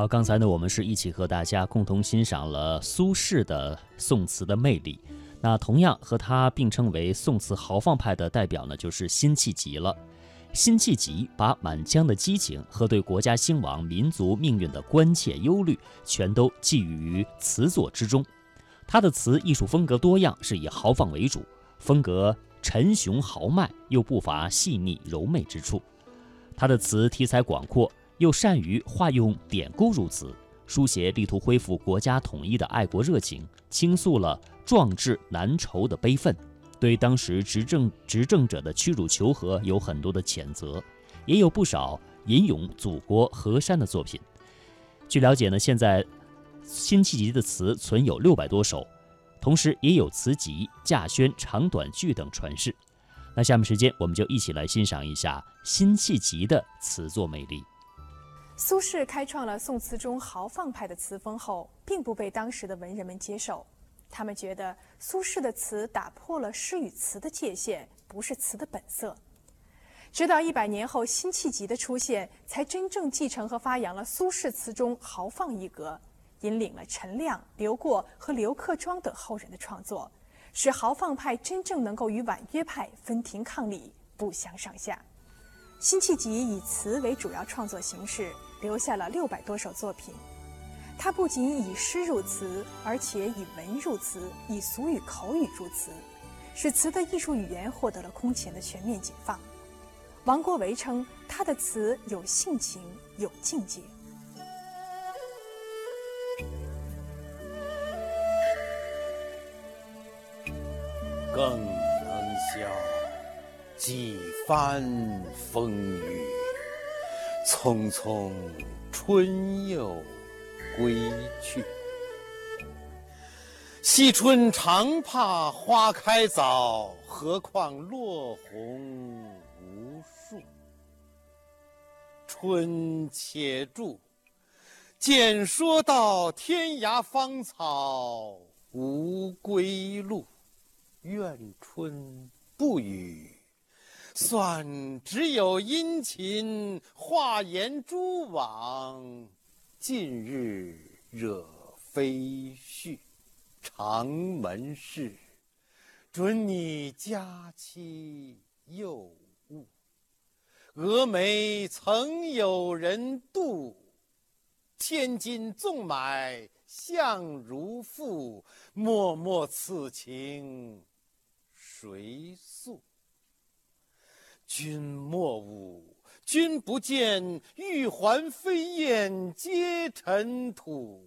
好，刚才呢，我们是一起和大家共同欣赏了苏轼的宋词的魅力。那同样和他并称为宋词豪放派的代表呢，就是辛弃疾了。辛弃疾把《满江》的激情和对国家兴亡、民族命运的关切忧虑，全都寄予于词作之中。他的词艺术风格多样，是以豪放为主，风格沉雄豪迈，又不乏细腻柔媚之处。他的词题材广阔，又善于化用典故入词，书写力图恢复国家统一的爱国热情，倾诉了壮志难酬的悲愤。对当时执政执政者的屈辱求和有很多的谴责，也有不少吟咏祖国河山的作品。据了解呢，现在辛弃疾的词存有六百多首，同时也有词集、稼轩、长短句等传世。那下面时间，我们就一起来欣赏一下辛弃疾的词作魅力。苏轼开创了宋词中豪放派的词风后，并不被当时的文人们接受。他们觉得苏轼的词打破了诗与词的界限，不是词的本色。直到一百年后，辛弃疾的出现，才真正继承和发扬了苏轼词中豪放一格，引领了陈亮、刘过和刘克庄等后人的创作，使豪放派真正能够与婉约派分庭抗礼，不相上下。辛弃疾以词为主要创作形式，留下了六百多首作品。他不仅以诗入词，而且以文入词，以俗语口语入词，使词的艺术语言获得了空前的全面解放。王国维称他的词有性情，有境界。更能笑，几番风雨，匆匆春又。归去，惜春常怕花开早，何况落红无数。春且住，见说到天涯芳草无归路。愿春不语，算只有殷勤画檐蛛网。近日惹飞絮，长门事，准你佳期又误。蛾眉曾有人妒，千金纵买相如赋。脉脉此情谁诉？君莫误。君不见，玉环飞燕皆尘土。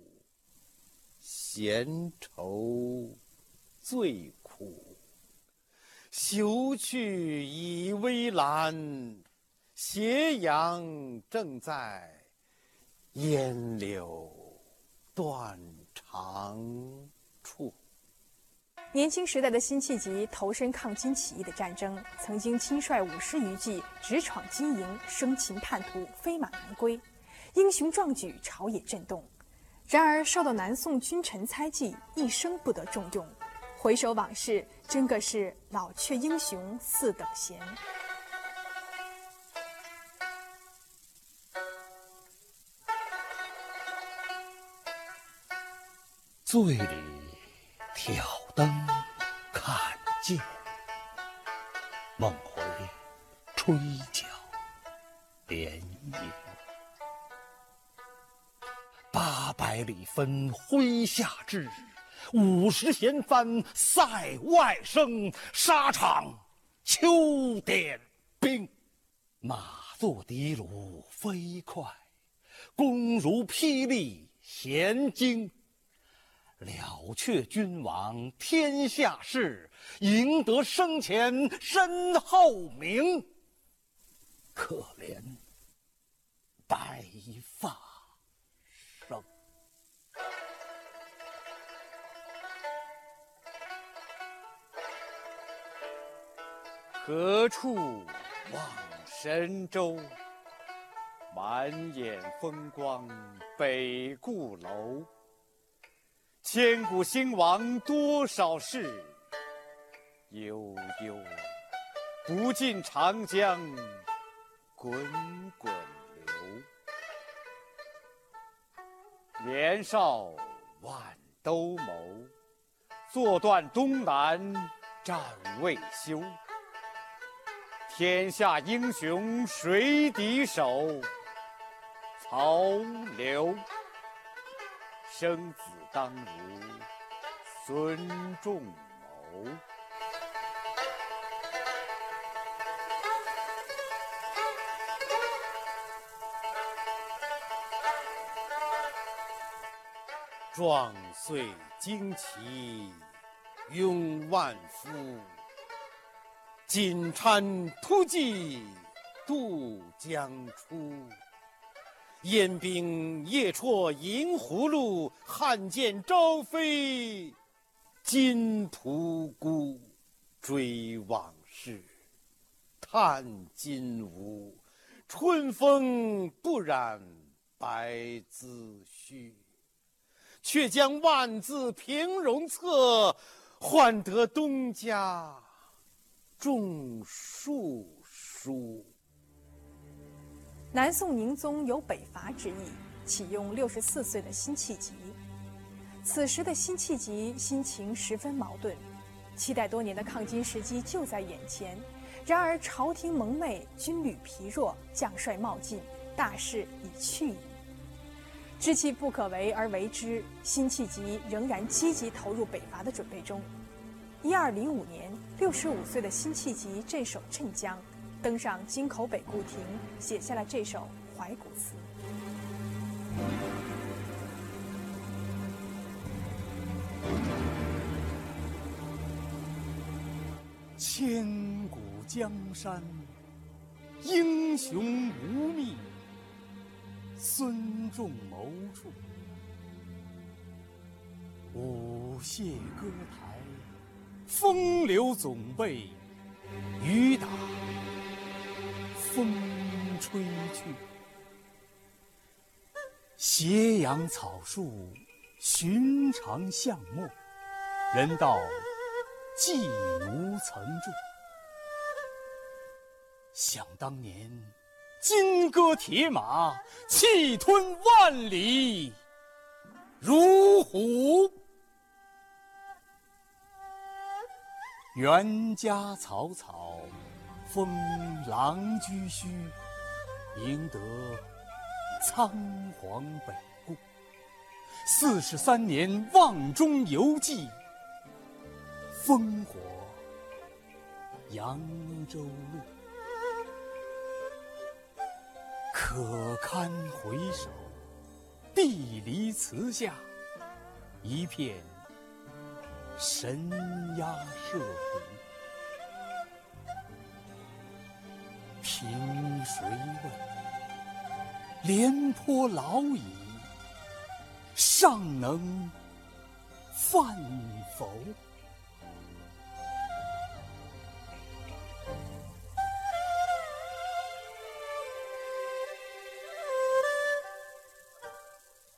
闲愁最苦，休去倚微澜。斜阳正在，烟柳断肠。年轻时代的辛弃疾投身抗金起义的战争，曾经亲率五十余骑直闯金营，生擒叛徒，飞马南归，英雄壮举，朝野震动。然而受到南宋君臣猜忌，一生不得重用。回首往事，真个是老却英雄似等闲。醉里挑。灯看剑，梦回吹角连营。八百里分麾下炙，五十弦翻塞外声。沙场秋点兵，马作的卢飞快，弓如霹雳弦惊。了却君王天下事，赢得生前身后名。可怜白发生，何处望神州？满眼风光北固楼。千古兴亡多少事，悠悠不尽长江滚滚流。年少万兜鍪，坐断东南战未休。天下英雄谁敌手？曹刘。生子当如孙仲谋。壮岁旌旗拥万夫，锦衫突骑渡江出。燕兵夜戳银葫芦，汉剑朝飞金仆姑。追往事，叹今无春风不染白丝须。却将万字平戎策，换得东家种树书。南宋宁宗有北伐之意，启用六十四岁的辛弃疾。此时的辛弃疾心情十分矛盾，期待多年的抗金时机就在眼前，然而朝廷蒙昧，军旅疲弱，将帅冒进，大势已去矣。知其不可为而为之，辛弃疾仍然积极投入北伐的准备中。一二零五年，六十五岁的辛弃疾镇守镇江，登上京口北固亭，写下了这首怀古词。千古江山，英雄无觅。孙仲谋处，舞榭歌台，风流总被雨打风吹去。斜阳草树，寻常巷陌，人道寄无曾住。想当年。金戈铁马，气吞万里如虎。袁家草草，封狼居胥，赢得仓皇北顾。四十三年，望中犹记，烽火扬州路。可堪回首，碧离词下，一片神鸦社鼓。凭谁问？廉颇老矣，尚能饭否？